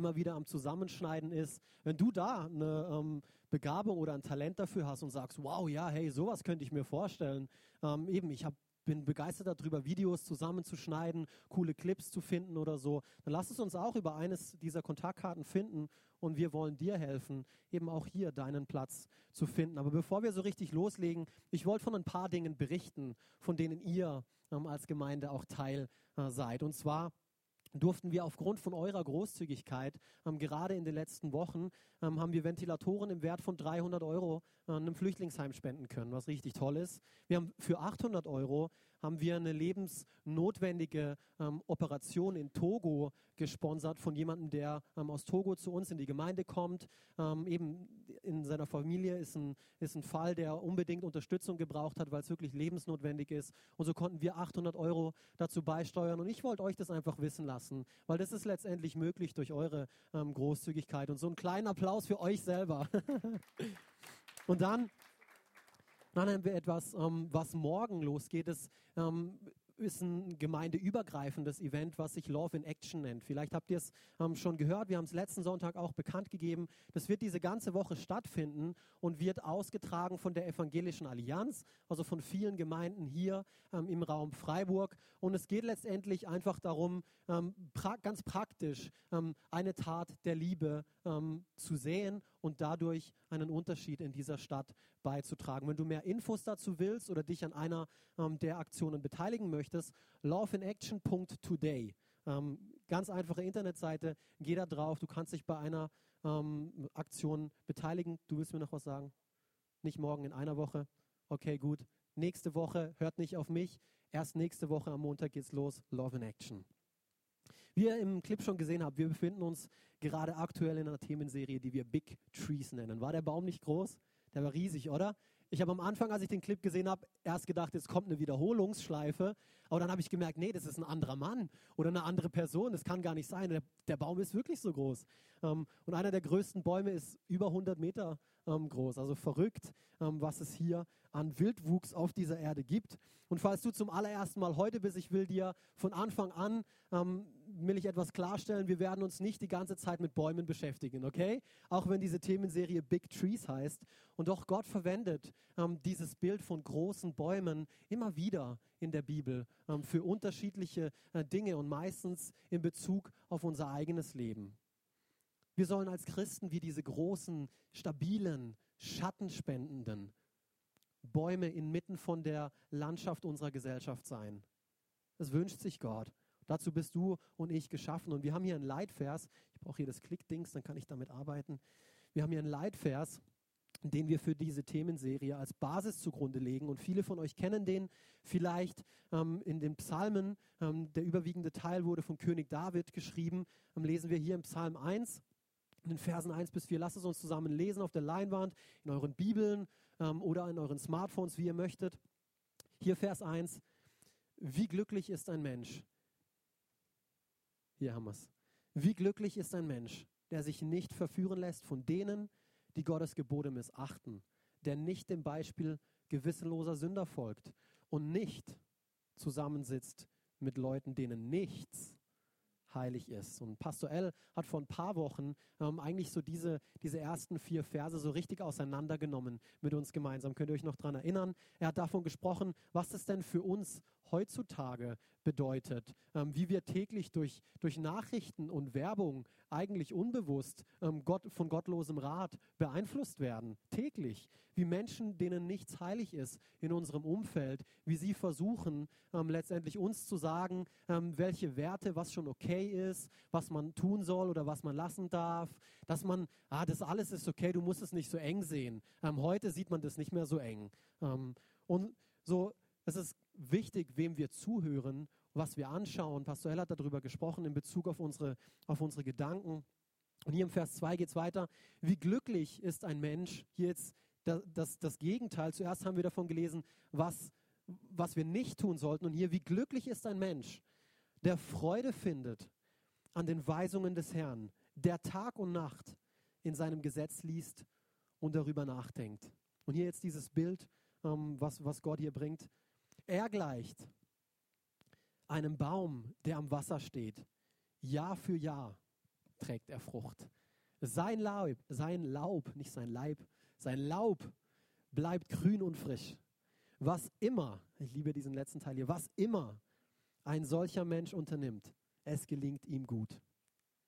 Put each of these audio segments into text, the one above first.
immer wieder am Zusammenschneiden ist, wenn du da eine ähm, Begabung oder ein Talent dafür hast und sagst, wow, ja, hey, sowas könnte ich mir vorstellen. Ähm, eben, ich habe bin begeistert darüber, Videos zusammenzuschneiden, coole Clips zu finden oder so, dann lass es uns auch über eines dieser Kontaktkarten finden und wir wollen dir helfen, eben auch hier deinen Platz zu finden. Aber bevor wir so richtig loslegen, ich wollte von ein paar Dingen berichten, von denen ihr ähm, als Gemeinde auch Teil äh, seid. Und zwar durften wir aufgrund von eurer Großzügigkeit, ähm, gerade in den letzten Wochen, ähm, haben wir Ventilatoren im Wert von 300 Euro äh, einem Flüchtlingsheim spenden können, was richtig toll ist. Wir haben für 800 Euro haben wir eine lebensnotwendige ähm, Operation in Togo gesponsert von jemandem, der ähm, aus Togo zu uns in die Gemeinde kommt. Ähm, eben in seiner Familie ist ein, ist ein Fall, der unbedingt Unterstützung gebraucht hat, weil es wirklich lebensnotwendig ist. Und so konnten wir 800 Euro dazu beisteuern. Und ich wollte euch das einfach wissen lassen, weil das ist letztendlich möglich durch eure ähm, Großzügigkeit. Und so einen kleinen Applaus für euch selber. Und dann dann haben wir etwas, ähm, was morgen losgeht. Das ähm, ist ein gemeindeübergreifendes Event, was sich Love in Action nennt. Vielleicht habt ihr es ähm, schon gehört. Wir haben es letzten Sonntag auch bekannt gegeben. Das wird diese ganze Woche stattfinden und wird ausgetragen von der Evangelischen Allianz, also von vielen Gemeinden hier ähm, im Raum Freiburg. Und es geht letztendlich einfach darum, ähm, pra ganz praktisch ähm, eine Tat der Liebe ähm, zu sehen und dadurch einen Unterschied in dieser Stadt beizutragen. Wenn du mehr Infos dazu willst oder dich an einer ähm, der Aktionen beteiligen möchtest, loveinaction.today. Ähm, ganz einfache Internetseite, geh da drauf, du kannst dich bei einer ähm, Aktion beteiligen. Du willst mir noch was sagen? Nicht morgen, in einer Woche? Okay, gut. Nächste Woche, hört nicht auf mich. Erst nächste Woche am Montag geht's los, Love in Action. Wie ihr im Clip schon gesehen habt, wir befinden uns gerade aktuell in einer Themenserie, die wir Big Trees nennen. War der Baum nicht groß? Der war riesig, oder? Ich habe am Anfang, als ich den Clip gesehen habe, erst gedacht, jetzt kommt eine Wiederholungsschleife. Aber dann habe ich gemerkt, nee, das ist ein anderer Mann oder eine andere Person. Das kann gar nicht sein. Der, der Baum ist wirklich so groß. Ähm, und einer der größten Bäume ist über 100 Meter ähm, groß. Also verrückt, ähm, was es hier an Wildwuchs auf dieser Erde gibt. Und falls du zum allerersten Mal heute bist, ich will dir von Anfang an, will ich etwas klarstellen, wir werden uns nicht die ganze Zeit mit Bäumen beschäftigen, okay? Auch wenn diese Themenserie Big Trees heißt. Und doch Gott verwendet ähm, dieses Bild von großen Bäumen immer wieder in der Bibel ähm, für unterschiedliche äh, Dinge und meistens in Bezug auf unser eigenes Leben. Wir sollen als Christen wie diese großen, stabilen, schattenspendenden Bäume inmitten von der Landschaft unserer Gesellschaft sein. Das wünscht sich Gott. Dazu bist du und ich geschaffen. Und wir haben hier einen Leitvers. Ich brauche hier das Klickdings, dann kann ich damit arbeiten. Wir haben hier einen Leitvers, den wir für diese Themenserie als Basis zugrunde legen. Und viele von euch kennen den vielleicht ähm, in den Psalmen. Ähm, der überwiegende Teil wurde von König David geschrieben. Ähm, lesen wir hier im Psalm 1. In den Versen 1 bis 4, lasst es uns zusammen lesen auf der Leinwand, in euren Bibeln ähm, oder in euren Smartphones, wie ihr möchtet. Hier Vers 1. Wie glücklich ist ein Mensch? Hier haben wir es. Wie glücklich ist ein Mensch, der sich nicht verführen lässt von denen, die Gottes Gebote missachten, der nicht dem Beispiel gewissenloser Sünder folgt und nicht zusammensitzt mit Leuten, denen nichts heilig ist. Und Pastor L hat vor ein paar Wochen ähm, eigentlich so diese, diese ersten vier Verse so richtig auseinandergenommen mit uns gemeinsam. Könnt ihr euch noch daran erinnern? Er hat davon gesprochen, was es denn für uns heutzutage bedeutet, ähm, wie wir täglich durch, durch Nachrichten und Werbung eigentlich unbewusst ähm, Gott, von gottlosem Rat beeinflusst werden. Täglich. Wie Menschen, denen nichts heilig ist in unserem Umfeld, wie sie versuchen, ähm, letztendlich uns zu sagen, ähm, welche Werte, was schon okay ist, was man tun soll oder was man lassen darf, dass man, ah, das alles ist okay, du musst es nicht so eng sehen. Ähm, heute sieht man das nicht mehr so eng. Ähm, und so, es ist wichtig, wem wir zuhören, was wir anschauen. Pastor Hell hat darüber gesprochen in Bezug auf unsere, auf unsere Gedanken. Und hier im Vers 2 geht es weiter. Wie glücklich ist ein Mensch? Hier jetzt das, das, das Gegenteil. Zuerst haben wir davon gelesen, was, was wir nicht tun sollten. Und hier, wie glücklich ist ein Mensch, der Freude findet an den Weisungen des Herrn, der Tag und Nacht in seinem Gesetz liest und darüber nachdenkt. Und hier jetzt dieses Bild, ähm, was, was Gott hier bringt. Er gleicht einem Baum, der am Wasser steht, Jahr für Jahr trägt er Frucht. Sein Laub, sein Laub, nicht sein Leib, sein Laub bleibt grün und frisch. Was immer, ich liebe diesen letzten Teil hier, was immer ein solcher Mensch unternimmt, es gelingt ihm gut.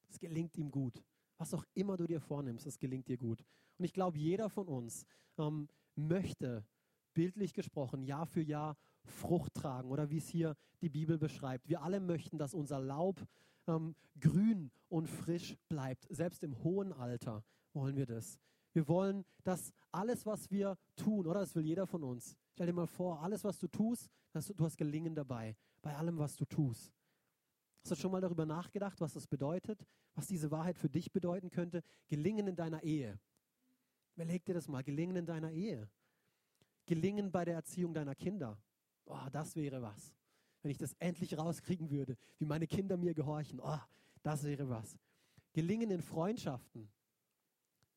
Es gelingt ihm gut. Was auch immer du dir vornimmst, es gelingt dir gut. Und ich glaube, jeder von uns ähm, möchte, bildlich gesprochen, Jahr für Jahr Frucht tragen oder wie es hier die Bibel beschreibt. Wir alle möchten, dass unser Laub ähm, grün und frisch bleibt. Selbst im hohen Alter wollen wir das. Wir wollen, dass alles, was wir tun, oder das will jeder von uns. Stell dir mal vor, alles, was du tust, du, du hast Gelingen dabei, bei allem, was du tust. Hast du schon mal darüber nachgedacht, was das bedeutet, was diese Wahrheit für dich bedeuten könnte? Gelingen in deiner Ehe. Überleg dir das mal, gelingen in deiner Ehe. Gelingen bei der Erziehung deiner Kinder. Oh, das wäre was. Wenn ich das endlich rauskriegen würde, wie meine Kinder mir gehorchen. Oh, das wäre was. Gelingen in Freundschaften.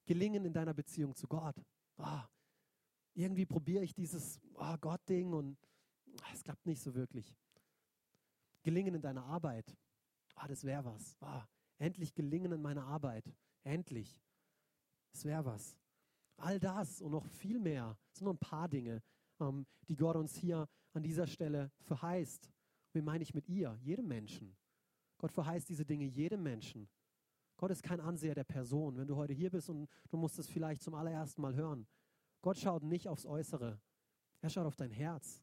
Gelingen in deiner Beziehung zu Gott. Oh, irgendwie probiere ich dieses oh, Gott-Ding und oh, es klappt nicht so wirklich. Gelingen in deiner Arbeit. Oh, das wäre was. Oh, endlich gelingen in meiner Arbeit. Endlich. Das wäre was. All das und noch viel mehr. Sind nur ein paar Dinge, ähm, die Gott uns hier an dieser Stelle verheißt. Wie meine ich mit ihr? Jedem Menschen. Gott verheißt diese Dinge jedem Menschen. Gott ist kein Anseher der Person. Wenn du heute hier bist und du musst es vielleicht zum allerersten Mal hören, Gott schaut nicht aufs Äußere. Er schaut auf dein Herz.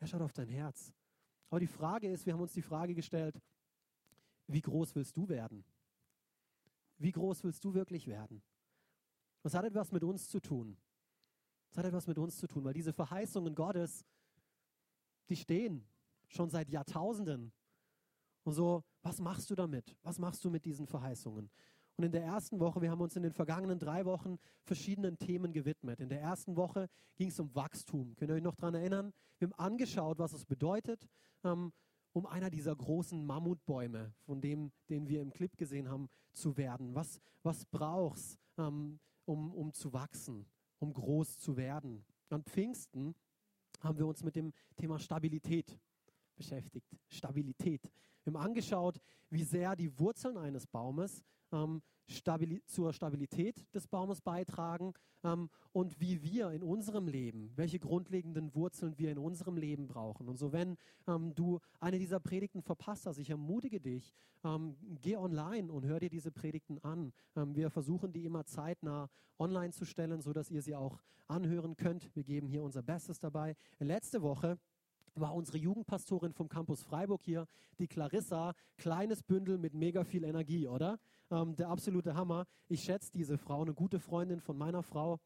Er schaut auf dein Herz. Aber die Frage ist, wir haben uns die Frage gestellt, wie groß willst du werden? Wie groß willst du wirklich werden? Das hat etwas mit uns zu tun. Das hat etwas mit uns zu tun, weil diese Verheißungen Gottes, die stehen schon seit Jahrtausenden. Und so, was machst du damit? Was machst du mit diesen Verheißungen? Und in der ersten Woche, wir haben uns in den vergangenen drei Wochen verschiedenen Themen gewidmet. In der ersten Woche ging es um Wachstum. Könnt ihr euch noch daran erinnern? Wir haben angeschaut, was es bedeutet, ähm, um einer dieser großen Mammutbäume, von dem, den wir im Clip gesehen haben, zu werden. Was, was brauchst ähm, um, um zu wachsen, um groß zu werden? An Pfingsten haben wir uns mit dem Thema Stabilität beschäftigt. Stabilität. Wir haben angeschaut, wie sehr die Wurzeln eines Baumes ähm, Stabili zur Stabilität des Baumes beitragen ähm, und wie wir in unserem Leben, welche grundlegenden Wurzeln wir in unserem Leben brauchen. Und so, wenn ähm, du eine dieser Predigten verpasst hast, ich ermutige dich, ähm, geh online und hör dir diese Predigten an. Ähm, wir versuchen, die immer zeitnah online zu stellen, sodass ihr sie auch anhören könnt. Wir geben hier unser Bestes dabei. Letzte Woche war unsere Jugendpastorin vom Campus Freiburg hier, die Clarissa. Kleines Bündel mit mega viel Energie, oder? Ähm, der absolute Hammer. Ich schätze diese Frau, eine gute Freundin von meiner Frau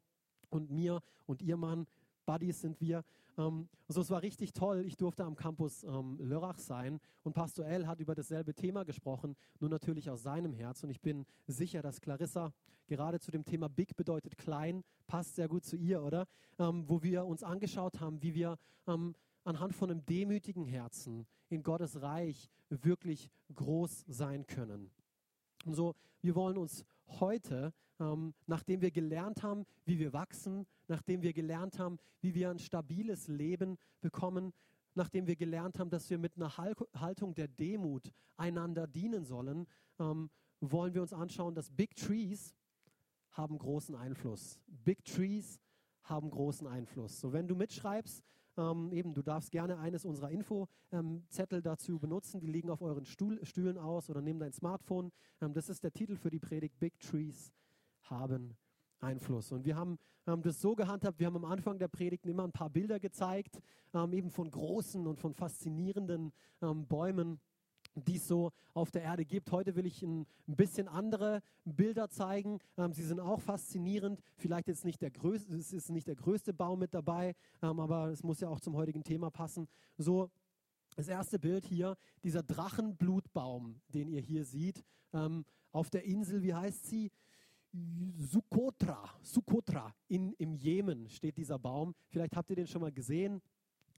und mir und ihr Mann. Buddies sind wir. Ähm, also es war richtig toll. Ich durfte am Campus ähm, Lörrach sein und Pastor L hat über dasselbe Thema gesprochen, nur natürlich aus seinem Herz. Und ich bin sicher, dass Clarissa gerade zu dem Thema Big bedeutet klein, passt sehr gut zu ihr, oder? Ähm, wo wir uns angeschaut haben, wie wir ähm, anhand von einem demütigen Herzen in Gottes Reich wirklich groß sein können. Und so, wir wollen uns heute, ähm, nachdem wir gelernt haben, wie wir wachsen, nachdem wir gelernt haben, wie wir ein stabiles Leben bekommen, nachdem wir gelernt haben, dass wir mit einer Haltung der Demut einander dienen sollen, ähm, wollen wir uns anschauen, dass Big Trees haben großen Einfluss. Big Trees haben großen Einfluss. So, wenn du mitschreibst, ähm, eben, du darfst gerne eines unserer Infozettel ähm, dazu benutzen. Die liegen auf euren Stuhl, Stühlen aus oder nimm dein Smartphone. Ähm, das ist der Titel für die Predigt. Big Trees haben Einfluss. Und wir haben ähm, das so gehandhabt, wir haben am Anfang der Predigt immer ein paar Bilder gezeigt, ähm, eben von großen und von faszinierenden ähm, Bäumen die es so auf der Erde gibt. Heute will ich ein, bisschen andere Bilder zeigen. Ähm, sie sind auch faszinierend. Vielleicht ist nicht der größte, es ist nicht der größte Baum mit dabei, ähm, aber es muss ja auch zum heutigen Thema passen. So das erste Bild hier, dieser Drachenblutbaum, den ihr hier seht, ähm, auf der Insel, wie heißt sie? Sukotra, Sukotra in, im Jemen steht dieser Baum. Vielleicht habt ihr den schon mal gesehen.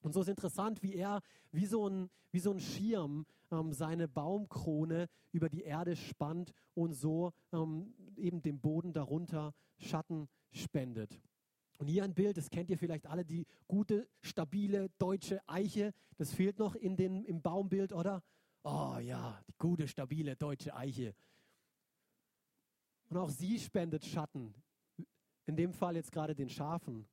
Und so ist interessant, wie er wie so ein, wie so ein Schirm ähm, seine Baumkrone über die Erde spannt und so ähm, eben dem Boden darunter Schatten spendet. Und hier ein Bild, das kennt ihr vielleicht alle, die gute, stabile deutsche Eiche. Das fehlt noch in den, im Baumbild, oder? Oh ja, die gute, stabile deutsche Eiche. Und auch sie spendet Schatten. In dem Fall jetzt gerade den Schafen.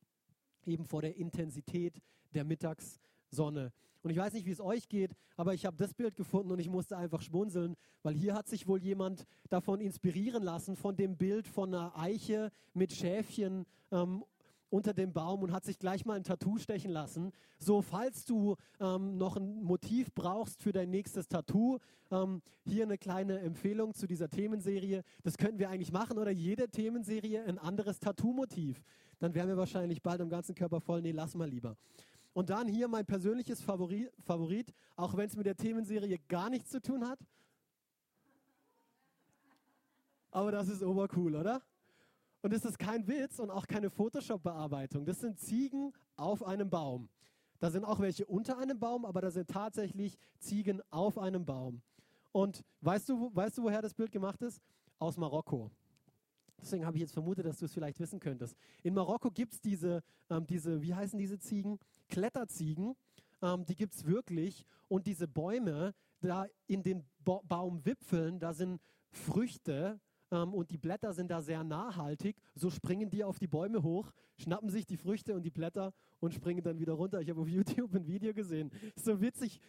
Eben vor der Intensität der Mittagssonne. Und ich weiß nicht, wie es euch geht, aber ich habe das Bild gefunden und ich musste einfach schmunzeln, weil hier hat sich wohl jemand davon inspirieren lassen, von dem Bild von einer Eiche mit Schäfchen ähm, unter dem Baum und hat sich gleich mal ein Tattoo stechen lassen. So, falls du ähm, noch ein Motiv brauchst für dein nächstes Tattoo, ähm, hier eine kleine Empfehlung zu dieser Themenserie. Das könnten wir eigentlich machen oder jede Themenserie ein anderes Tattoo-Motiv. Dann wären wir wahrscheinlich bald am ganzen Körper voll. Nee, lass mal lieber. Und dann hier mein persönliches Favorit, Favorit auch wenn es mit der Themenserie gar nichts zu tun hat. Aber das ist obercool, oder? Und es ist kein Witz und auch keine Photoshop-Bearbeitung. Das sind Ziegen auf einem Baum. Da sind auch welche unter einem Baum, aber da sind tatsächlich Ziegen auf einem Baum. Und weißt du, weißt du, woher das Bild gemacht ist? Aus Marokko. Deswegen habe ich jetzt vermutet, dass du es vielleicht wissen könntest. In Marokko gibt es diese, ähm, diese, wie heißen diese Ziegen? Kletterziegen. Ähm, die gibt es wirklich. Und diese Bäume, da in den ba Baumwipfeln, da sind Früchte ähm, und die Blätter sind da sehr nachhaltig. So springen die auf die Bäume hoch, schnappen sich die Früchte und die Blätter und springen dann wieder runter. Ich habe auf YouTube ein Video gesehen. So witzig,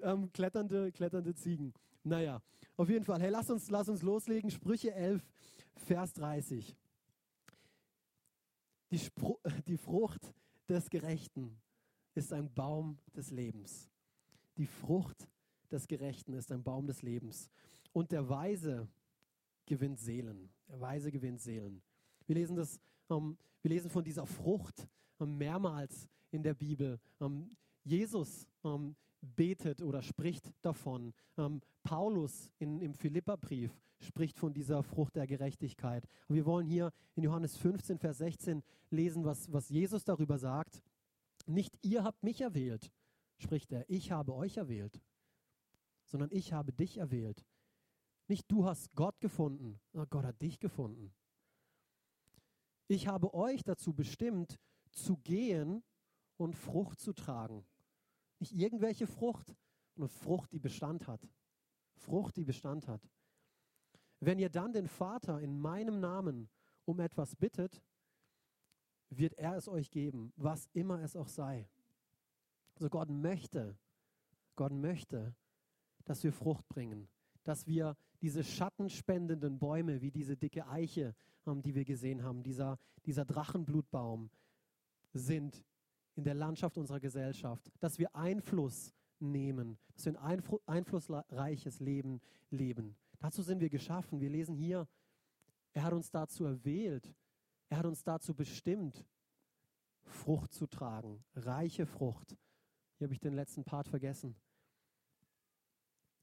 ähm, kletternde, kletternde Ziegen. Naja, auf jeden Fall. Hey, lass uns, lass uns loslegen. Sprüche 11, Vers 30. Die, Spru die Frucht des Gerechten ist ein Baum des Lebens. Die Frucht des Gerechten ist ein Baum des Lebens. Und der Weise gewinnt Seelen. Der Weise gewinnt Seelen. Wir lesen das, ähm, wir lesen von dieser Frucht ähm, mehrmals in der Bibel. Ähm, Jesus ähm, betet oder spricht davon. Ähm, Paulus in, im Philipperbrief spricht von dieser Frucht der Gerechtigkeit. Und wir wollen hier in Johannes 15, Vers 16 lesen, was, was Jesus darüber sagt. Nicht ihr habt mich erwählt, spricht er, ich habe euch erwählt, sondern ich habe dich erwählt nicht du hast Gott gefunden, sondern Gott hat dich gefunden. Ich habe euch dazu bestimmt, zu gehen und Frucht zu tragen. Nicht irgendwelche Frucht, sondern Frucht, die Bestand hat. Frucht, die Bestand hat. Wenn ihr dann den Vater in meinem Namen um etwas bittet, wird er es euch geben, was immer es auch sei. Also Gott möchte, Gott möchte, dass wir Frucht bringen, dass wir diese schattenspendenden Bäume, wie diese dicke Eiche, die wir gesehen haben, dieser, dieser Drachenblutbaum, sind in der Landschaft unserer Gesellschaft, dass wir Einfluss nehmen, dass wir ein einflussreiches Leben leben. Dazu sind wir geschaffen. Wir lesen hier, er hat uns dazu erwählt, er hat uns dazu bestimmt, Frucht zu tragen, reiche Frucht. Hier habe ich den letzten Part vergessen.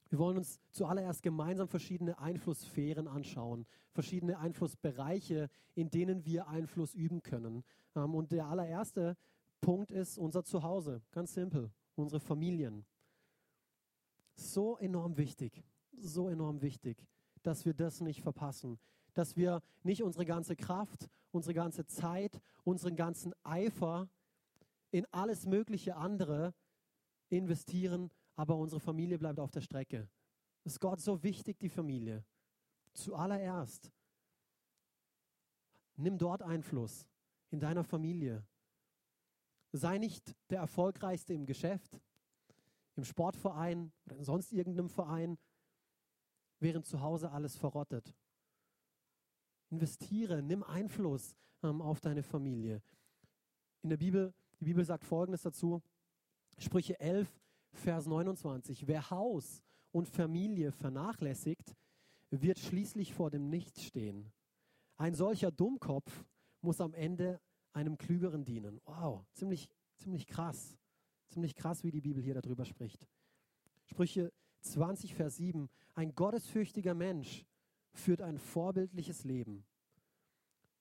Wir wollen uns zuallererst gemeinsam verschiedene Einflusssphären anschauen, verschiedene Einflussbereiche, in denen wir Einfluss üben können. Ähm, und der allererste Punkt ist unser Zuhause, ganz simpel, unsere Familien. So enorm wichtig, so enorm wichtig, dass wir das nicht verpassen, dass wir nicht unsere ganze Kraft, unsere ganze Zeit, unseren ganzen Eifer in alles mögliche andere investieren, aber unsere Familie bleibt auf der Strecke. Ist Gott so wichtig, die Familie. Zuallererst. Nimm dort Einfluss in deiner Familie. Sei nicht der Erfolgreichste im Geschäft, im Sportverein oder in sonst irgendeinem Verein, während zu Hause alles verrottet. Investiere, nimm Einfluss ähm, auf deine Familie. In der Bibel, die Bibel sagt Folgendes dazu, Sprüche 11, Vers 29. Wer Haus und Familie vernachlässigt, wird schließlich vor dem Nichts stehen. Ein solcher Dummkopf muss am Ende einem Klügeren dienen. Wow, ziemlich, ziemlich krass. Ziemlich krass, wie die Bibel hier darüber spricht. Sprüche 20, Vers 7. Ein gottesfürchtiger Mensch führt ein vorbildliches Leben.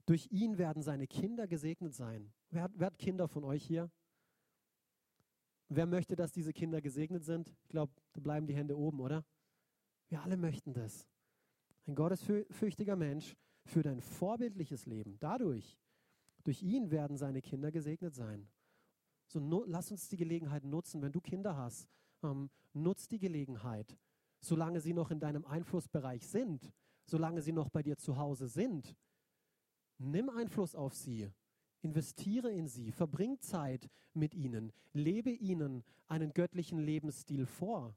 Durch ihn werden seine Kinder gesegnet sein. Wer hat, wer hat Kinder von euch hier? Wer möchte, dass diese Kinder gesegnet sind? Ich glaube, da bleiben die Hände oben, oder? Wir alle möchten das. Ein gottesfürchtiger Mensch führt ein vorbildliches Leben. Dadurch, durch ihn werden seine Kinder gesegnet sein. So no, lass uns die Gelegenheit nutzen, wenn du Kinder hast, ähm, nutz die Gelegenheit, solange sie noch in deinem Einflussbereich sind, solange sie noch bei dir zu Hause sind. Nimm Einfluss auf sie. Investiere in sie, verbring Zeit mit ihnen, lebe ihnen einen göttlichen Lebensstil vor.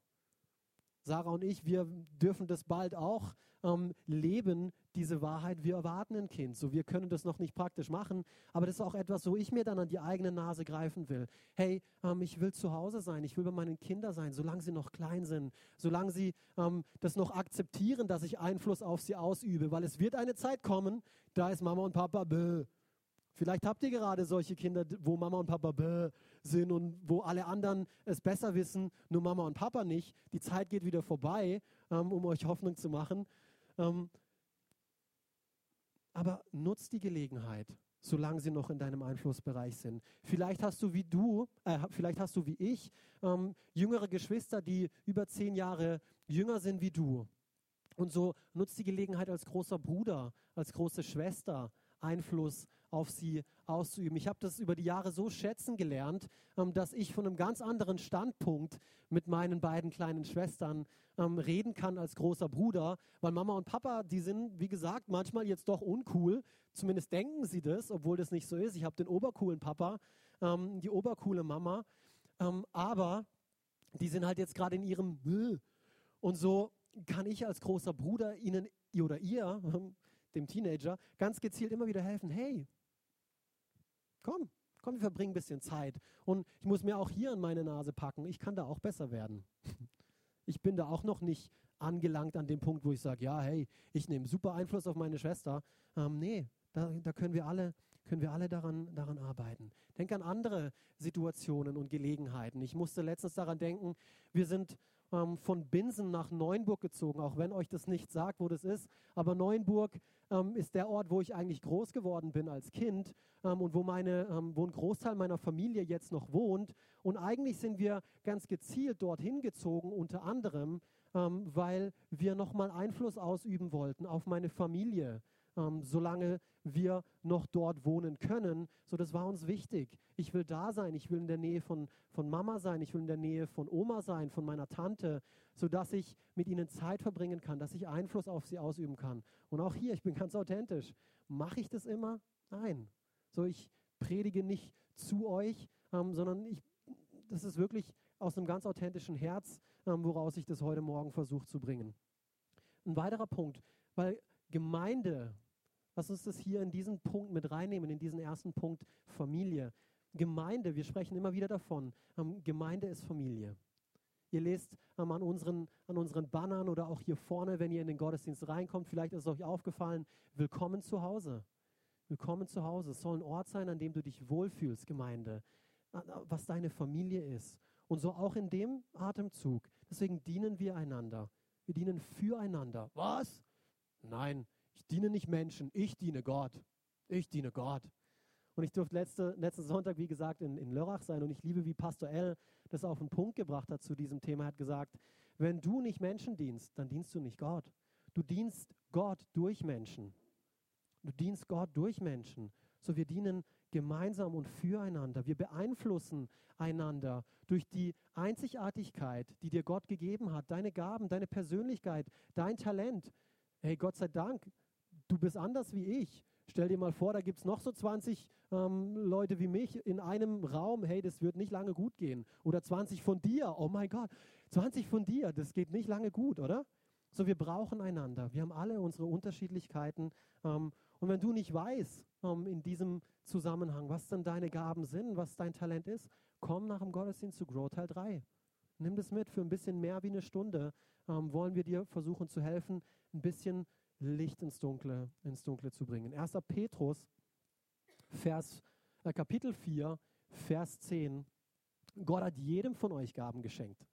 Sarah und ich, wir dürfen das bald auch ähm, leben, diese Wahrheit. Wir erwarten ein Kind. So, wir können das noch nicht praktisch machen, aber das ist auch etwas, wo ich mir dann an die eigene Nase greifen will. Hey, ähm, ich will zu Hause sein, ich will bei meinen Kindern sein, solange sie noch klein sind, solange sie ähm, das noch akzeptieren, dass ich Einfluss auf sie ausübe, weil es wird eine Zeit kommen, da ist Mama und Papa bäh. Vielleicht habt ihr gerade solche Kinder, wo Mama und Papa bäh sind und wo alle anderen es besser wissen, nur Mama und Papa nicht. Die Zeit geht wieder vorbei, ähm, um euch Hoffnung zu machen. Ähm, aber nutzt die Gelegenheit, solange sie noch in deinem Einflussbereich sind. Vielleicht hast du wie du, äh, vielleicht hast du wie ich ähm, jüngere Geschwister, die über zehn Jahre jünger sind wie du. Und so nutzt die Gelegenheit als großer Bruder, als große Schwester Einfluss auf sie auszuüben. Ich habe das über die Jahre so schätzen gelernt, ähm, dass ich von einem ganz anderen Standpunkt mit meinen beiden kleinen Schwestern ähm, reden kann als großer Bruder, weil Mama und Papa, die sind, wie gesagt, manchmal jetzt doch uncool. Zumindest denken sie das, obwohl das nicht so ist. Ich habe den obercoolen Papa, ähm, die obercoole Mama, aber die sind halt jetzt gerade in ihrem Müll. Und so kann ich als großer Bruder ihnen oder ihr dem Teenager, ganz gezielt immer wieder helfen. Hey, komm, komm, wir verbringen ein bisschen Zeit. Und ich muss mir auch hier an meine Nase packen. Ich kann da auch besser werden. Ich bin da auch noch nicht angelangt an dem Punkt, wo ich sage, ja, hey, ich nehme super Einfluss auf meine Schwester. Ähm, nee, da, da, können wir alle, können wir alle daran, daran arbeiten. Denk an andere Situationen und Gelegenheiten. Ich musste letztens daran denken, wir sind ähm, von Binsen nach Neuenburg gezogen, auch wenn euch das nicht sagt, wo das ist. Aber Neuenburg ähm, ist der Ort, wo ich eigentlich groß geworden bin als Kind ähm, und wo, meine, ähm, wo ein Großteil meiner Familie jetzt noch wohnt. Und eigentlich sind wir ganz gezielt dorthin gezogen, unter anderem, ähm, weil wir nochmal Einfluss ausüben wollten auf meine Familie ähm, solange wir noch dort wohnen können. So, das war uns wichtig. Ich will da sein, ich will in der Nähe von, von Mama sein, ich will in der Nähe von Oma sein, von meiner Tante, sodass ich mit ihnen Zeit verbringen kann, dass ich Einfluss auf sie ausüben kann. Und auch hier, ich bin ganz authentisch. Mache ich das immer? Nein. So, ich predige nicht zu euch, ähm, sondern ich, das ist wirklich aus einem ganz authentischen Herz, ähm, woraus ich das heute Morgen versuche zu bringen. Ein weiterer Punkt, weil Gemeinde Lass uns das hier in diesen Punkt mit reinnehmen, in diesen ersten Punkt Familie. Gemeinde, wir sprechen immer wieder davon. Ähm, Gemeinde ist Familie. Ihr lest ähm, an, unseren, an unseren Bannern oder auch hier vorne, wenn ihr in den Gottesdienst reinkommt, vielleicht ist es euch aufgefallen, willkommen zu Hause. Willkommen zu Hause. Es soll ein Ort sein, an dem du dich wohlfühlst, Gemeinde, was deine Familie ist. Und so auch in dem Atemzug. Deswegen dienen wir einander. Wir dienen füreinander. Was? Nein, diene nicht Menschen, ich diene Gott. Ich diene Gott. Und ich durfte letzte, letzten Sonntag, wie gesagt, in, in Lörrach sein und ich liebe, wie Pastor L. das auf den Punkt gebracht hat zu diesem Thema. Er hat gesagt, wenn du nicht Menschen dienst, dann dienst du nicht Gott. Du dienst Gott durch Menschen. Du dienst Gott durch Menschen. So wir dienen gemeinsam und füreinander. Wir beeinflussen einander durch die Einzigartigkeit, die dir Gott gegeben hat, deine Gaben, deine Persönlichkeit, dein Talent. Hey, Gott sei Dank, du bist anders wie ich. Stell dir mal vor, da gibt es noch so 20 ähm, Leute wie mich in einem Raum. Hey, das wird nicht lange gut gehen. Oder 20 von dir. Oh mein Gott, 20 von dir, das geht nicht lange gut, oder? So, wir brauchen einander. Wir haben alle unsere Unterschiedlichkeiten. Ähm, und wenn du nicht weißt ähm, in diesem Zusammenhang, was denn deine Gaben sind, was dein Talent ist, komm nach dem Gottesdienst zu Grow Teil 3. Nimm das mit für ein bisschen mehr wie eine Stunde. Ähm, wollen wir dir versuchen zu helfen, ein bisschen Licht ins Dunkle, ins Dunkle zu bringen. 1. Petrus, Vers, äh, Kapitel 4, Vers 10. Gott hat jedem von euch Gaben geschenkt.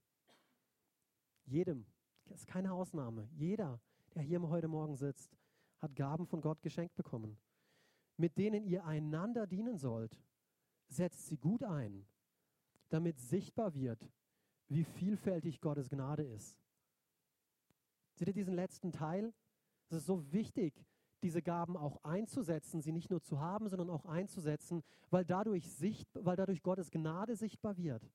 Jedem. Das ist keine Ausnahme. Jeder, der hier heute Morgen sitzt, hat Gaben von Gott geschenkt bekommen, mit denen ihr einander dienen sollt. Setzt sie gut ein, damit sichtbar wird, wie vielfältig Gottes Gnade ist. Seht ihr diesen letzten Teil? Es ist so wichtig, diese Gaben auch einzusetzen, sie nicht nur zu haben, sondern auch einzusetzen, weil dadurch, sicht, weil dadurch Gottes Gnade sichtbar wird,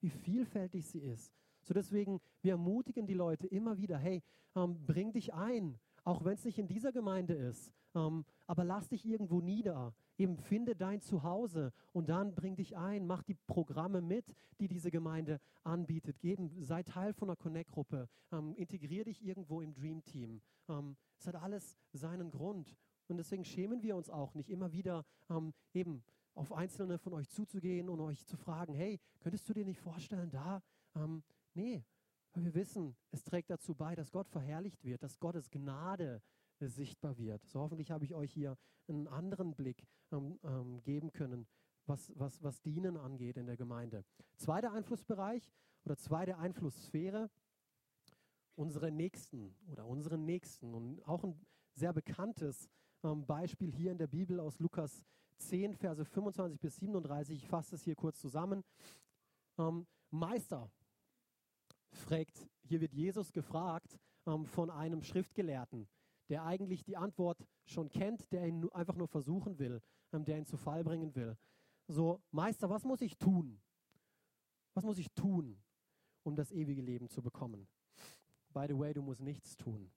wie vielfältig sie ist. So deswegen, wir ermutigen die Leute immer wieder, hey, ähm, bring dich ein, auch wenn es nicht in dieser Gemeinde ist. Ähm, aber lass dich irgendwo nieder. Eben finde dein Zuhause und dann bring dich ein, mach die Programme mit, die diese Gemeinde anbietet. Geben, sei Teil von einer Connect-Gruppe, ähm, integrier dich irgendwo im Dream Team. Ähm, es hat alles seinen Grund. Und deswegen schämen wir uns auch nicht immer wieder ähm, eben auf Einzelne von euch zuzugehen und euch zu fragen, hey, könntest du dir nicht vorstellen, da? Ähm, nee, wir wissen, es trägt dazu bei, dass Gott verherrlicht wird, dass Gottes Gnade sichtbar wird. So hoffentlich habe ich euch hier einen anderen Blick ähm, ähm, geben können, was, was, was Dienen angeht in der Gemeinde. Zweiter Einflussbereich oder zweite Einflusssphäre, unsere Nächsten oder unseren Nächsten. Und auch ein sehr bekanntes ähm, Beispiel hier in der Bibel aus Lukas 10, Verse 25 bis 37. Ich fasse es hier kurz zusammen. Ähm, Meister, fragt, hier wird Jesus gefragt ähm, von einem Schriftgelehrten, der eigentlich die Antwort schon kennt, der ihn einfach nur versuchen will, ähm, der ihn zu Fall bringen will. So, Meister, was muss ich tun? Was muss ich tun, um das ewige Leben zu bekommen? By the way, du musst nichts tun.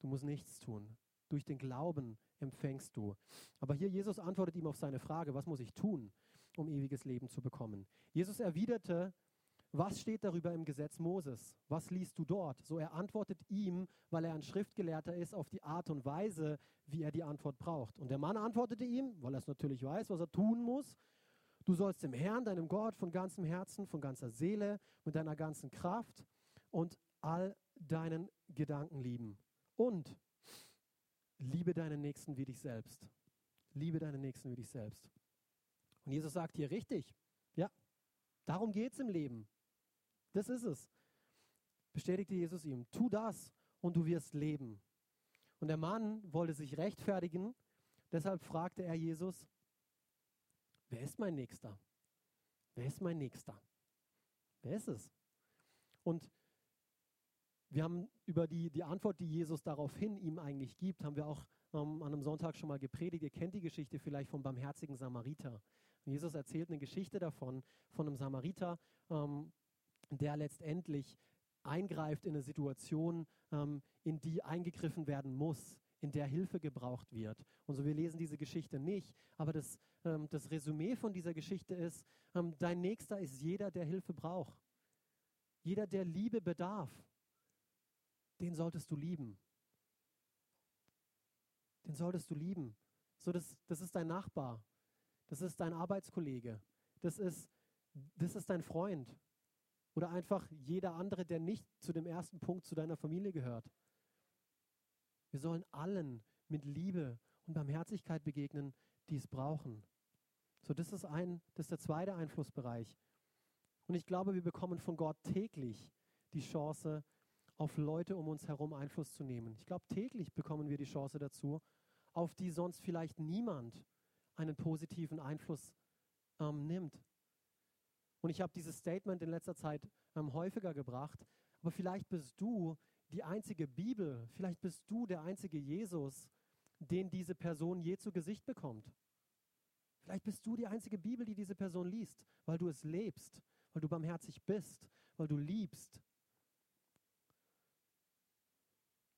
Du musst nichts tun. Durch den Glauben empfängst du. Aber hier Jesus antwortet ihm auf seine Frage, was muss ich tun, um ewiges Leben zu bekommen? Jesus erwiderte, was steht darüber im Gesetz Moses? Was liest du dort? So er antwortet ihm, weil er ein Schriftgelehrter ist, auf die Art und Weise, wie er die Antwort braucht. Und der Mann antwortete ihm, weil er es natürlich weiß, was er tun muss. Du sollst dem Herrn, deinem Gott, von ganzem Herzen, von ganzer Seele, mit deiner ganzen Kraft und all deinen Gedanken lieben. Und liebe deinen Nächsten wie dich selbst. Liebe deinen Nächsten wie dich selbst. Und Jesus sagt hier richtig, ja, darum geht es im Leben. Das ist es. Bestätigte Jesus ihm, tu das und du wirst leben. Und der Mann wollte sich rechtfertigen, deshalb fragte er Jesus, wer ist mein Nächster? Wer ist mein Nächster? Wer ist es? Und wir haben über die, die Antwort, die Jesus daraufhin ihm eigentlich gibt, haben wir auch ähm, an einem Sonntag schon mal gepredigt. Ihr kennt die Geschichte vielleicht vom barmherzigen Samariter. Jesus erzählt eine Geschichte davon, von einem Samariter, ähm, der letztendlich eingreift in eine Situation, ähm, in die eingegriffen werden muss, in der Hilfe gebraucht wird. Und so, wir lesen diese Geschichte nicht, aber das, ähm, das Resümee von dieser Geschichte ist, ähm, dein Nächster ist jeder, der Hilfe braucht. Jeder, der Liebe bedarf, den solltest du lieben. Den solltest du lieben. So, das, das ist dein Nachbar. Das ist dein Arbeitskollege. Das ist, das ist dein Freund. Oder einfach jeder andere, der nicht zu dem ersten Punkt zu deiner Familie gehört. Wir sollen allen mit Liebe und Barmherzigkeit begegnen, die es brauchen. So, das ist ein, das ist der zweite Einflussbereich. Und ich glaube, wir bekommen von Gott täglich die Chance, auf Leute um uns herum Einfluss zu nehmen. Ich glaube, täglich bekommen wir die Chance dazu, auf die sonst vielleicht niemand einen positiven Einfluss ähm, nimmt. Und ich habe dieses Statement in letzter Zeit ähm, häufiger gebracht. Aber vielleicht bist du die einzige Bibel, vielleicht bist du der einzige Jesus, den diese Person je zu Gesicht bekommt. Vielleicht bist du die einzige Bibel, die diese Person liest, weil du es lebst, weil du barmherzig bist, weil du liebst.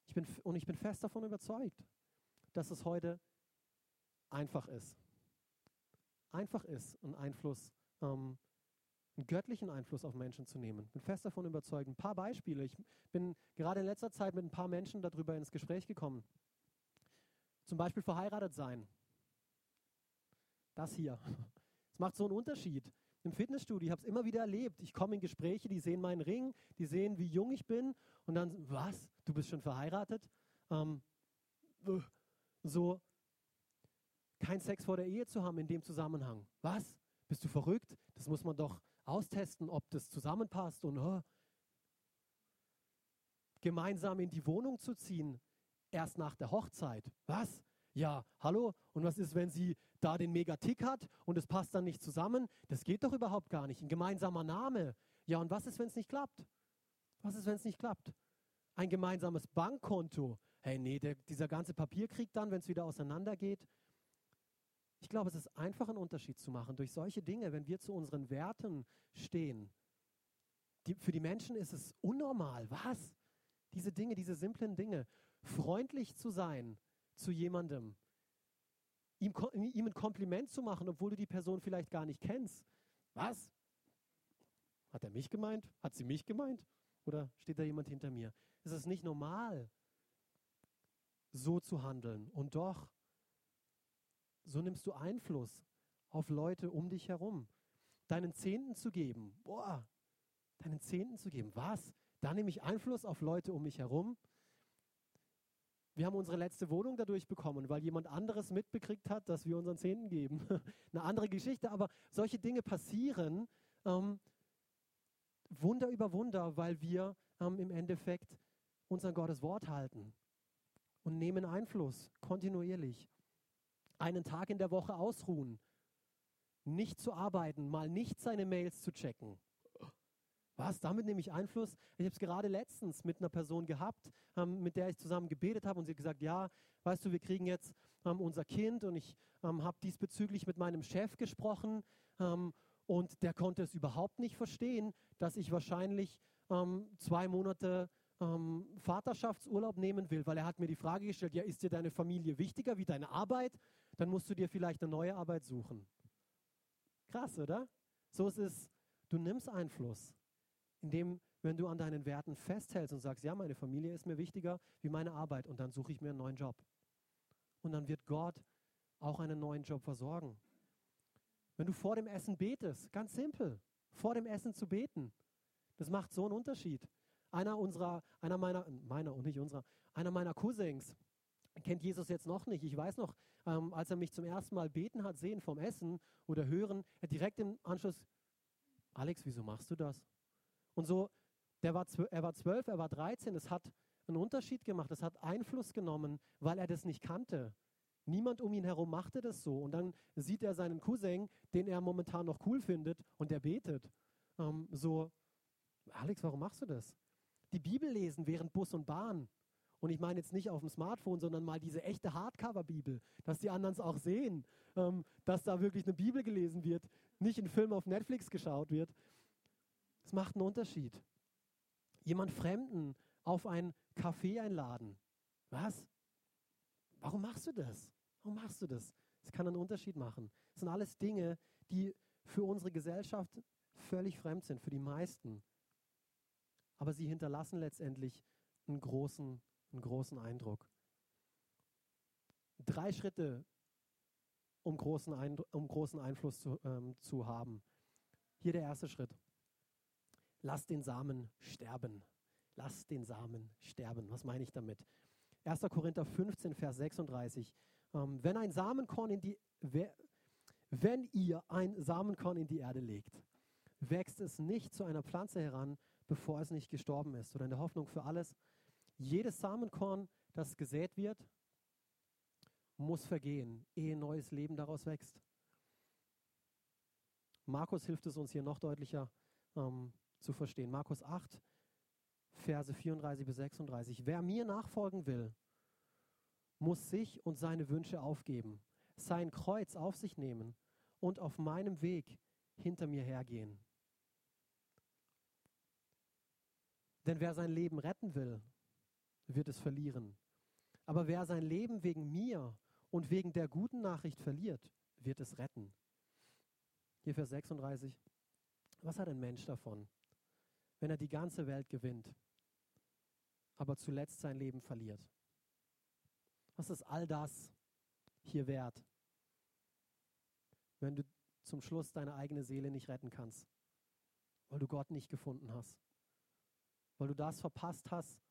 Ich bin, und ich bin fest davon überzeugt, dass es heute einfach ist. Einfach ist, einen Einfluss ähm, einen göttlichen Einfluss auf Menschen zu nehmen. Bin fest davon überzeugt. Ein paar Beispiele. Ich bin gerade in letzter Zeit mit ein paar Menschen darüber ins Gespräch gekommen. Zum Beispiel verheiratet sein. Das hier. Es macht so einen Unterschied. Im Fitnessstudio, ich habe es immer wieder erlebt. Ich komme in Gespräche, die sehen meinen Ring, die sehen, wie jung ich bin und dann, was? Du bist schon verheiratet? Ähm, so, kein Sex vor der Ehe zu haben in dem Zusammenhang. Was? Bist du verrückt? Das muss man doch austesten, ob das zusammenpasst und oh, gemeinsam in die Wohnung zu ziehen, erst nach der Hochzeit. Was? Ja, hallo? Und was ist, wenn sie da den Megatick hat und es passt dann nicht zusammen? Das geht doch überhaupt gar nicht. Ein gemeinsamer Name. Ja, und was ist, wenn es nicht klappt? Was ist, wenn es nicht klappt? Ein gemeinsames Bankkonto. Hey, nee, der, dieser ganze Papierkrieg dann, wenn es wieder auseinandergeht. Ich glaube, es ist einfach ein Unterschied zu machen durch solche Dinge, wenn wir zu unseren Werten stehen. Die, für die Menschen ist es unnormal. Was? Diese Dinge, diese simplen Dinge. freundlich zu sein zu jemandem, ihm, ihm ein Kompliment zu machen, obwohl du die Person vielleicht gar nicht kennst. Was? Hat er mich gemeint? Hat sie mich gemeint? Oder steht da jemand hinter mir? Es ist nicht normal, so zu handeln. Und doch, so nimmst du Einfluss auf Leute um dich herum. Deinen Zehnten zu geben. Boah, deinen Zehnten zu geben. Was? Da nehme ich Einfluss auf Leute um mich herum. Wir haben unsere letzte Wohnung dadurch bekommen, weil jemand anderes mitbekriegt hat, dass wir unseren Zehnten geben. Eine andere Geschichte, aber solche Dinge passieren ähm, Wunder über Wunder, weil wir ähm, im Endeffekt uns an Gottes Wort halten und nehmen Einfluss kontinuierlich. Einen Tag in der Woche ausruhen, nicht zu arbeiten, mal nicht seine Mails zu checken. Was? Damit nehme ich Einfluss? Ich habe es gerade letztens mit einer Person gehabt, ähm, mit der ich zusammen gebetet habe und sie hat gesagt, ja, weißt du, wir kriegen jetzt ähm, unser Kind und ich ähm, habe diesbezüglich mit meinem Chef gesprochen ähm, und der konnte es überhaupt nicht verstehen, dass ich wahrscheinlich ähm, zwei Monate ähm, Vaterschaftsurlaub nehmen will, weil er hat mir die Frage gestellt, ja, ist dir deine Familie wichtiger wie deine Arbeit? Dann musst du dir vielleicht eine neue Arbeit suchen. Krass, oder? So ist es, du nimmst Einfluss, indem, wenn du an deinen Werten festhältst und sagst, ja, meine Familie ist mir wichtiger wie meine Arbeit und dann suche ich mir einen neuen Job. Und dann wird Gott auch einen neuen Job versorgen. Wenn du vor dem Essen betest, ganz simpel, vor dem Essen zu beten, das macht so einen Unterschied. Einer unserer, einer meiner, meiner und nicht unserer, einer meiner Cousins kennt Jesus jetzt noch nicht. Ich weiß noch, ähm, als er mich zum ersten Mal beten hat sehen vom Essen oder hören, er direkt im Anschluss, Alex, wieso machst du das? Und so, der war er war zwölf, er war 13, es hat einen Unterschied gemacht, es hat Einfluss genommen, weil er das nicht kannte. Niemand um ihn herum machte das so. Und dann sieht er seinen Cousin, den er momentan noch cool findet, und der betet. Ähm, so, Alex, warum machst du das? Die Bibel lesen während Bus und Bahn. Und ich meine jetzt nicht auf dem Smartphone, sondern mal diese echte Hardcover-Bibel, dass die anderen es auch sehen, ähm, dass da wirklich eine Bibel gelesen wird, nicht ein Film auf Netflix geschaut wird. Es macht einen Unterschied. Jemand Fremden auf ein Café einladen. Was? Warum machst du das? Warum machst du das? Es kann einen Unterschied machen. Das sind alles Dinge, die für unsere Gesellschaft völlig fremd sind, für die meisten. Aber sie hinterlassen letztendlich einen großen, einen großen Eindruck. Drei Schritte, um großen, Eindruck, um großen Einfluss zu, ähm, zu haben. Hier der erste Schritt. Lass den Samen sterben. Lass den Samen sterben. Was meine ich damit? 1. Korinther 15, Vers 36. Ähm, wenn ein Samenkorn in die, wenn ihr ein Samenkorn in die Erde legt, wächst es nicht zu einer Pflanze heran, bevor es nicht gestorben ist. Oder in der Hoffnung für alles. Jedes Samenkorn, das gesät wird, muss vergehen, ehe neues Leben daraus wächst. Markus hilft es uns hier noch deutlicher ähm, zu verstehen. Markus 8, Verse 34 bis 36. Wer mir nachfolgen will, muss sich und seine Wünsche aufgeben, sein Kreuz auf sich nehmen und auf meinem Weg hinter mir hergehen. Denn wer sein Leben retten will, wird es verlieren. Aber wer sein Leben wegen mir und wegen der guten Nachricht verliert, wird es retten. Hier Vers 36. Was hat ein Mensch davon, wenn er die ganze Welt gewinnt, aber zuletzt sein Leben verliert? Was ist all das hier wert, wenn du zum Schluss deine eigene Seele nicht retten kannst, weil du Gott nicht gefunden hast, weil du das verpasst hast,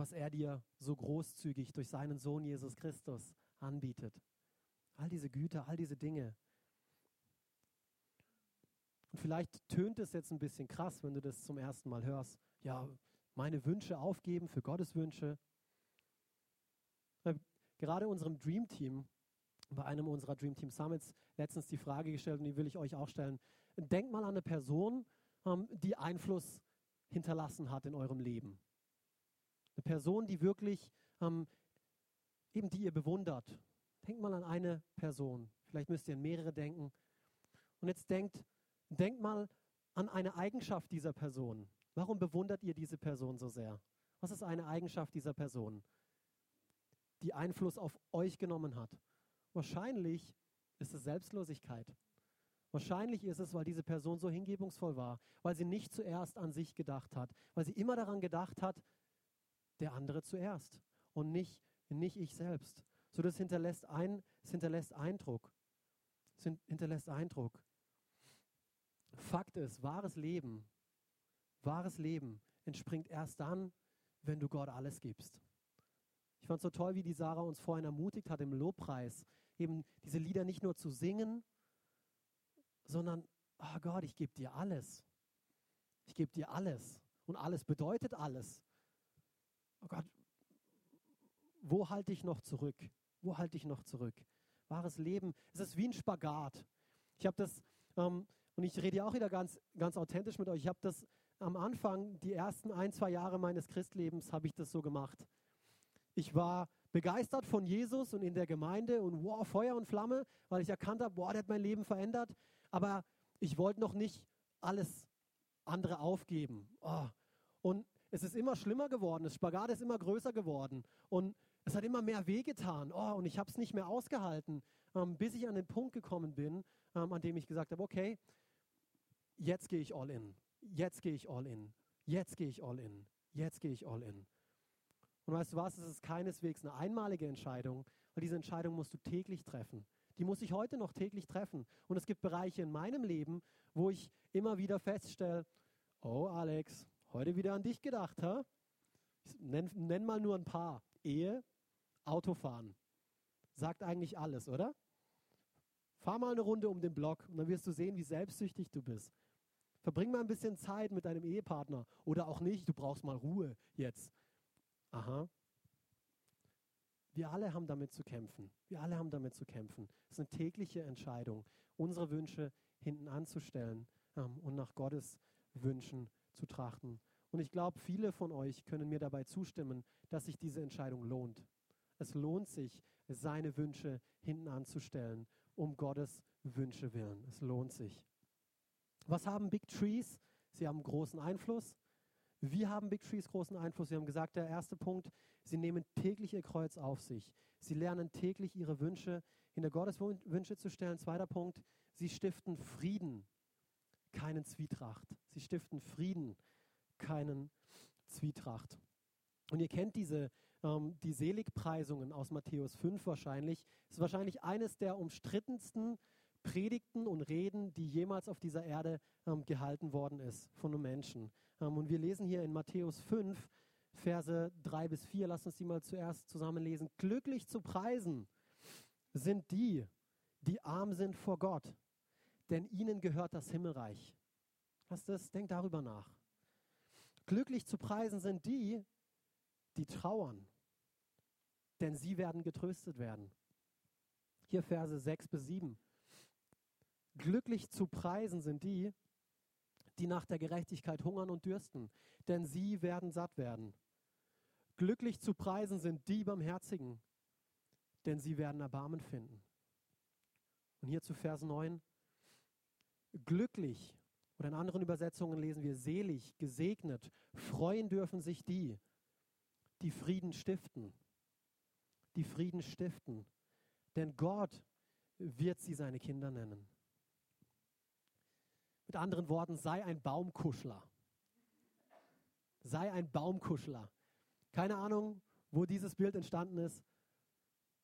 was er dir so großzügig durch seinen Sohn Jesus Christus anbietet. All diese Güter, all diese Dinge. Und vielleicht tönt es jetzt ein bisschen krass, wenn du das zum ersten Mal hörst. Ja, meine Wünsche aufgeben für Gottes Wünsche. Äh, gerade unserem Dream Team, bei einem unserer Dream Team Summits, letztens die Frage gestellt und die will ich euch auch stellen. Denkt mal an eine Person, ähm, die Einfluss hinterlassen hat in eurem Leben. Eine Person, die wirklich, ähm, eben die ihr bewundert. Denkt mal an eine Person. Vielleicht müsst ihr an mehrere denken. Und jetzt denkt, denkt mal an eine Eigenschaft dieser Person. Warum bewundert ihr diese Person so sehr? Was ist eine Eigenschaft dieser Person, die Einfluss auf euch genommen hat? Wahrscheinlich ist es Selbstlosigkeit. Wahrscheinlich ist es, weil diese Person so hingebungsvoll war, weil sie nicht zuerst an sich gedacht hat, weil sie immer daran gedacht hat, der andere zuerst und nicht, nicht ich selbst. So, das hinterlässt, ein, das hinterlässt Eindruck. Es hinterlässt Eindruck. Fakt ist, wahres Leben, wahres Leben entspringt erst dann, wenn du Gott alles gibst. Ich fand es so toll, wie die Sarah uns vorhin ermutigt hat im Lobpreis, eben diese Lieder nicht nur zu singen, sondern, oh Gott, ich gebe dir alles. Ich gebe dir alles. Und alles bedeutet alles. Oh Gott, wo halte ich noch zurück? Wo halte ich noch zurück? Wahres Leben, es ist wie ein Spagat. Ich habe das, ähm, und ich rede ja auch wieder ganz, ganz authentisch mit euch, ich habe das am Anfang, die ersten ein, zwei Jahre meines Christlebens, habe ich das so gemacht. Ich war begeistert von Jesus und in der Gemeinde und wow, Feuer und Flamme, weil ich erkannt habe, wow, der hat mein Leben verändert. Aber ich wollte noch nicht alles andere aufgeben. Oh. Und es ist immer schlimmer geworden, das Spagat ist immer größer geworden. Und es hat immer mehr wehgetan. Oh, und ich habe es nicht mehr ausgehalten, ähm, bis ich an den Punkt gekommen bin, ähm, an dem ich gesagt habe, okay, jetzt gehe ich all in. Jetzt gehe ich all in. Jetzt gehe ich all in. Jetzt gehe ich all in. Und weißt du was, es ist keineswegs eine einmalige Entscheidung, weil diese Entscheidung musst du täglich treffen. Die muss ich heute noch täglich treffen. Und es gibt Bereiche in meinem Leben, wo ich immer wieder feststelle, oh Alex, heute wieder an dich gedacht, ha? Ich nenn, nenn mal nur ein paar. Ehe, Autofahren. Sagt eigentlich alles, oder? Fahr mal eine Runde um den Block und dann wirst du sehen, wie selbstsüchtig du bist. Verbring mal ein bisschen Zeit mit deinem Ehepartner oder auch nicht, du brauchst mal Ruhe jetzt. Aha. Wir alle haben damit zu kämpfen. Wir alle haben damit zu kämpfen. Es ist eine tägliche Entscheidung, unsere Wünsche hinten anzustellen ähm, und nach Gottes Wünschen zu trachten. Und ich glaube, viele von euch können mir dabei zustimmen, dass sich diese Entscheidung lohnt. Es lohnt sich, seine Wünsche hinten anzustellen, um Gottes Wünsche willen. Es lohnt sich. Was haben Big Trees? Sie haben großen Einfluss. Wir haben Big Trees großen Einfluss. Wir haben gesagt, der erste Punkt, sie nehmen täglich ihr Kreuz auf sich. Sie lernen täglich ihre Wünsche hinter Gottes Wünsche zu stellen. Zweiter Punkt, sie stiften Frieden, keinen Zwietracht. Sie stiften Frieden, keinen Zwietracht. Und ihr kennt diese ähm, die Seligpreisungen aus Matthäus 5 wahrscheinlich. Das ist wahrscheinlich eines der umstrittensten Predigten und Reden, die jemals auf dieser Erde ähm, gehalten worden ist von einem Menschen. Ähm, und wir lesen hier in Matthäus 5, Verse 3 bis 4, lasst uns die mal zuerst zusammenlesen. Glücklich zu preisen sind die, die arm sind vor Gott, denn ihnen gehört das Himmelreich. Hast du das? Denk darüber nach. Glücklich zu preisen sind die, die trauern, denn sie werden getröstet werden. Hier Verse 6 bis 7. Glücklich zu preisen sind die, die nach der Gerechtigkeit hungern und dürsten, denn sie werden satt werden. Glücklich zu preisen sind die Barmherzigen, denn sie werden Erbarmen finden. Und hier zu Vers 9. Glücklich, oder in anderen Übersetzungen lesen wir selig, gesegnet, freuen dürfen sich die, die Frieden stiften. Die Frieden stiften. Denn Gott wird sie seine Kinder nennen. Mit anderen Worten, sei ein Baumkuschler. Sei ein Baumkuschler. Keine Ahnung, wo dieses Bild entstanden ist.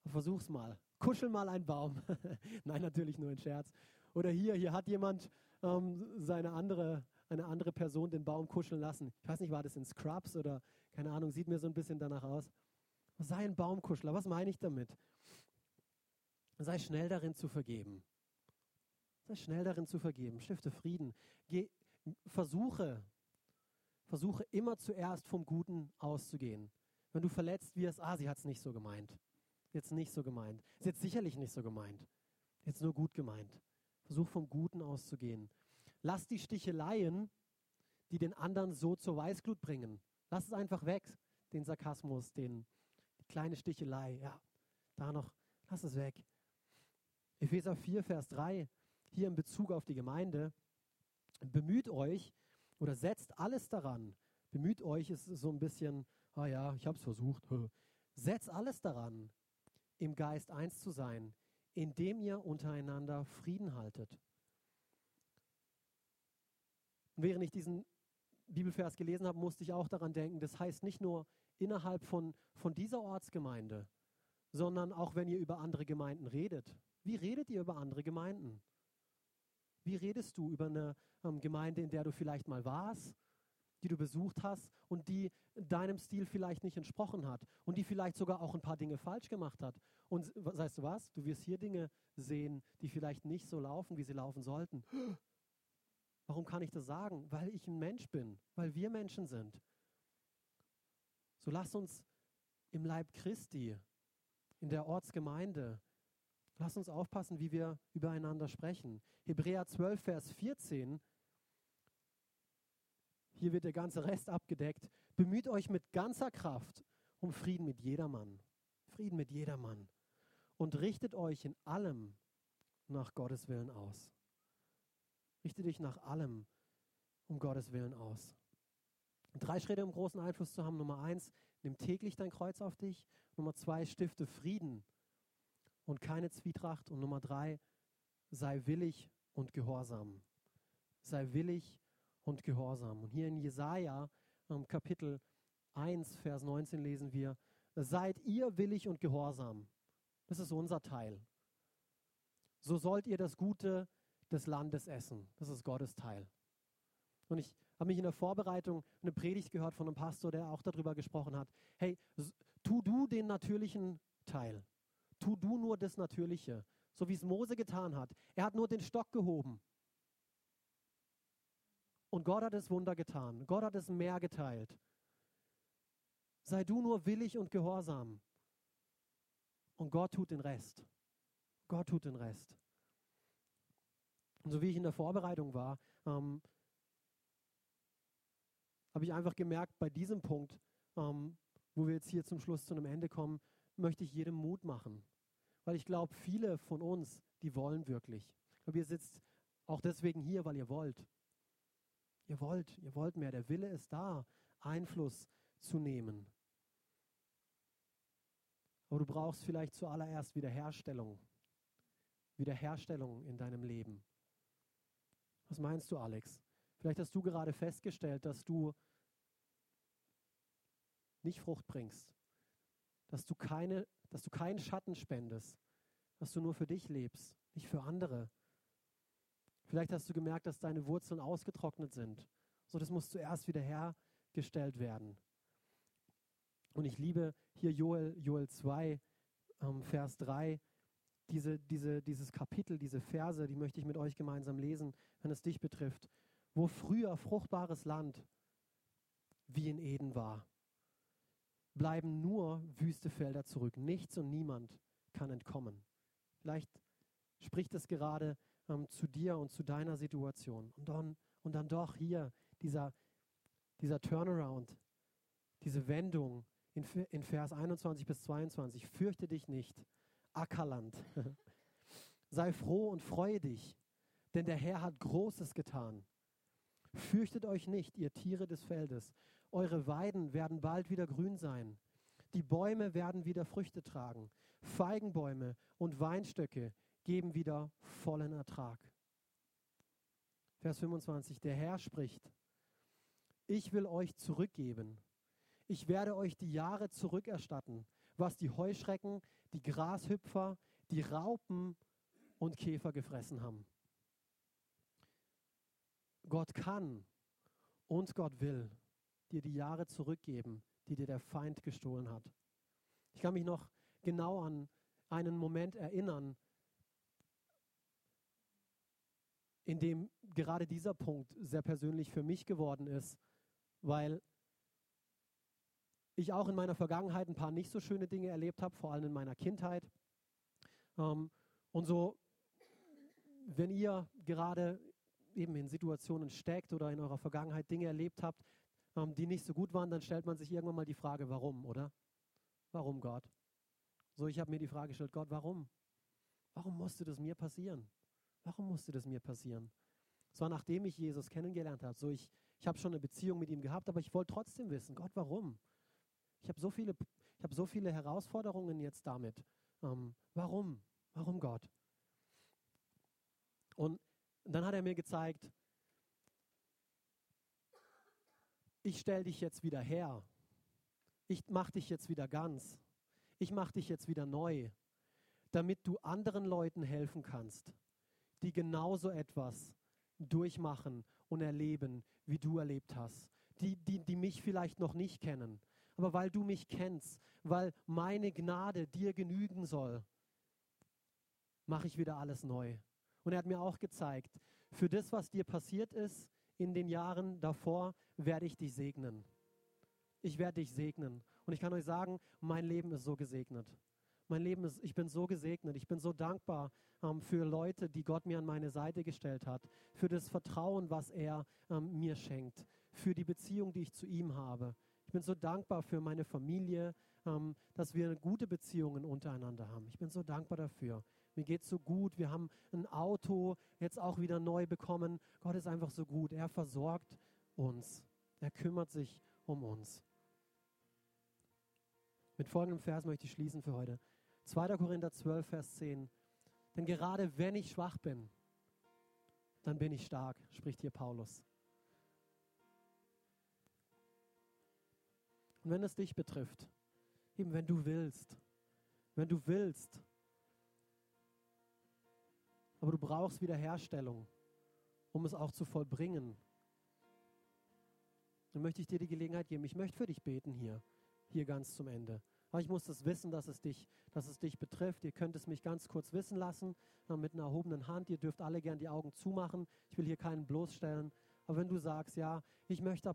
Versuch's mal. Kuschel mal einen Baum. Nein, natürlich nur ein Scherz. Oder hier, hier hat jemand ähm, seine andere, eine andere Person den Baum kuscheln lassen. Ich weiß nicht, war das in Scrubs oder keine Ahnung, sieht mir so ein bisschen danach aus. Sei ein Baumkuschler. Was meine ich damit? Sei schnell darin zu vergeben. Sei schnell darin zu vergeben. Stifte Frieden. Geh, versuche, versuche immer zuerst vom Guten auszugehen. Wenn du verletzt wirst, ah, sie hat es nicht so gemeint. Jetzt nicht so gemeint. Sie hat sicherlich nicht so gemeint. Jetzt nur gut gemeint. Versuch vom Guten auszugehen. Lass die Sticheleien, die den anderen so zur Weißglut bringen. Lass es einfach weg. Den Sarkasmus, den, die kleine Stichelei. Ja, da noch. Lass es weg. Epheser 4, Vers 3 hier in Bezug auf die Gemeinde, bemüht euch oder setzt alles daran, bemüht euch, ist so ein bisschen ah ja, ich habe es versucht. Setz alles daran, im Geist eins zu sein, indem ihr untereinander Frieden haltet. Und während ich diesen Bibelvers gelesen habe, musste ich auch daran denken, das heißt nicht nur innerhalb von, von dieser Ortsgemeinde, sondern auch wenn ihr über andere Gemeinden redet. Wie redet ihr über andere Gemeinden? Wie redest du über eine ähm, Gemeinde, in der du vielleicht mal warst, die du besucht hast und die deinem Stil vielleicht nicht entsprochen hat und die vielleicht sogar auch ein paar Dinge falsch gemacht hat? Und weißt du was? Du wirst hier Dinge sehen, die vielleicht nicht so laufen, wie sie laufen sollten. Warum kann ich das sagen? Weil ich ein Mensch bin, weil wir Menschen sind. So lass uns im Leib Christi, in der Ortsgemeinde, lass uns aufpassen, wie wir übereinander sprechen. Hebräer 12, Vers 14, hier wird der ganze Rest abgedeckt. Bemüht euch mit ganzer Kraft um Frieden mit jedermann. Frieden mit jedermann. Und richtet euch in allem nach Gottes Willen aus. Richte dich nach allem um Gottes Willen aus. Drei Schritte, um großen Einfluss zu haben. Nummer eins, nimm täglich dein Kreuz auf dich. Nummer zwei, stifte Frieden und keine Zwietracht. Und Nummer drei, sei willig und gehorsam. Sei willig und gehorsam. Und hier in Jesaja, ähm, Kapitel 1, Vers 19 lesen wir, seid ihr willig und gehorsam. Das ist unser Teil. So sollt ihr das Gute des Landes essen. Das ist Gottes Teil. Und ich habe mich in der Vorbereitung eine Predigt gehört von einem Pastor, der auch darüber gesprochen hat. Hey, tu du den natürlichen Teil. Tu du nur das Natürliche. So wie es Mose getan hat. Er hat nur den Stock gehoben. Und Gott hat das Wunder getan. Gott hat das Meer geteilt. Sei du nur willig und gehorsam. Und Gott tut den Rest. Gott tut den Rest. Und so wie ich in der Vorbereitung war, ähm, habe ich einfach gemerkt, bei diesem Punkt, ähm, wo wir jetzt hier zum Schluss zu einem Ende kommen, möchte ich jedem Mut machen. Weil ich glaube, viele von uns, die wollen wirklich. Ich glaube, ihr sitzt auch deswegen hier, weil ihr wollt. Ihr wollt, ihr wollt mehr. Der Wille ist da, Einfluss zu nehmen. Aber du brauchst vielleicht zuallererst Wiederherstellung. Wiederherstellung in deinem Leben. Was meinst du, Alex? Vielleicht hast du gerade festgestellt, dass du nicht Frucht bringst, dass du, keine, dass du keinen Schatten spendest, dass du nur für dich lebst, nicht für andere. Vielleicht hast du gemerkt, dass deine Wurzeln ausgetrocknet sind. So, das muss zuerst wieder hergestellt werden. Und ich liebe hier Joel, Joel 2, ähm, Vers 3 diese, diese, dieses Kapitel, diese Verse, die möchte ich mit euch gemeinsam lesen, wenn es dich betrifft. Wo früher fruchtbares Land wie in Eden war, bleiben nur wüste Felder zurück. Nichts und niemand kann entkommen. Vielleicht spricht es gerade ähm, zu dir und zu deiner Situation. Und dann, und dann doch hier dieser, dieser Turnaround, diese Wendung in, in Vers 21 bis 22. Fürchte dich nicht Ackerland. Sei froh und freue dich, denn der Herr hat Großes getan. Fürchtet euch nicht, ihr Tiere des Feldes. Eure Weiden werden bald wieder grün sein. Die Bäume werden wieder Früchte tragen. Feigenbäume und Weinstöcke geben wieder vollen Ertrag. Vers 25. Der Herr spricht, ich will euch zurückgeben. Ich werde euch die Jahre zurückerstatten, was die Heuschrecken, die Grashüpfer, die Raupen und Käfer gefressen haben. Gott kann und Gott will dir die Jahre zurückgeben, die dir der Feind gestohlen hat. Ich kann mich noch genau an einen Moment erinnern, in dem gerade dieser Punkt sehr persönlich für mich geworden ist, weil ich auch in meiner Vergangenheit ein paar nicht so schöne Dinge erlebt habe, vor allem in meiner Kindheit. Ähm, und so, wenn ihr gerade eben in Situationen steckt oder in eurer Vergangenheit Dinge erlebt habt, ähm, die nicht so gut waren, dann stellt man sich irgendwann mal die Frage, warum, oder? Warum Gott? So, ich habe mir die Frage gestellt, Gott, warum? Warum musste das mir passieren? Warum musste das mir passieren? Es war nachdem ich Jesus kennengelernt habe. So, ich, ich habe schon eine Beziehung mit ihm gehabt, aber ich wollte trotzdem wissen, Gott, warum? Ich habe so viele, ich habe so viele Herausforderungen jetzt damit. Ähm, warum? Warum Gott? Und dann hat er mir gezeigt, ich stelle dich jetzt wieder her. Ich mache dich jetzt wieder ganz. Ich mache dich jetzt wieder neu, damit du anderen Leuten helfen kannst, die genauso etwas durchmachen und erleben, wie du erlebt hast. Die, die, die mich vielleicht noch nicht kennen. Aber weil du mich kennst, weil meine Gnade dir genügen soll, mache ich wieder alles neu. Und er hat mir auch gezeigt, für das, was dir passiert ist in den Jahren davor, werde ich dich segnen. Ich werde dich segnen. Und ich kann euch sagen, mein Leben ist so gesegnet. Mein Leben ist, ich bin so gesegnet. Ich bin so dankbar ähm, für Leute, die Gott mir an meine Seite gestellt hat, für das Vertrauen, was er ähm, mir schenkt, für die Beziehung, die ich zu ihm habe. Ich bin so dankbar für meine Familie, ähm, dass wir gute Beziehungen untereinander haben. Ich bin so dankbar dafür. Mir geht so gut. Wir haben ein Auto jetzt auch wieder neu bekommen. Gott ist einfach so gut. Er versorgt uns. Er kümmert sich um uns. Mit folgendem Vers möchte ich schließen für heute. 2. Korinther 12, Vers 10. Denn gerade wenn ich schwach bin, dann bin ich stark, spricht hier Paulus. Und wenn es dich betrifft, eben wenn du willst, wenn du willst, aber du brauchst Wiederherstellung, um es auch zu vollbringen, dann möchte ich dir die Gelegenheit geben. Ich möchte für dich beten hier, hier ganz zum Ende. Aber ich muss das wissen, dass es dich, dass es dich betrifft. Ihr könnt es mich ganz kurz wissen lassen äh, mit einer erhobenen Hand. Ihr dürft alle gern die Augen zumachen. Ich will hier keinen bloßstellen. Aber wenn du sagst, ja, ich möchte ab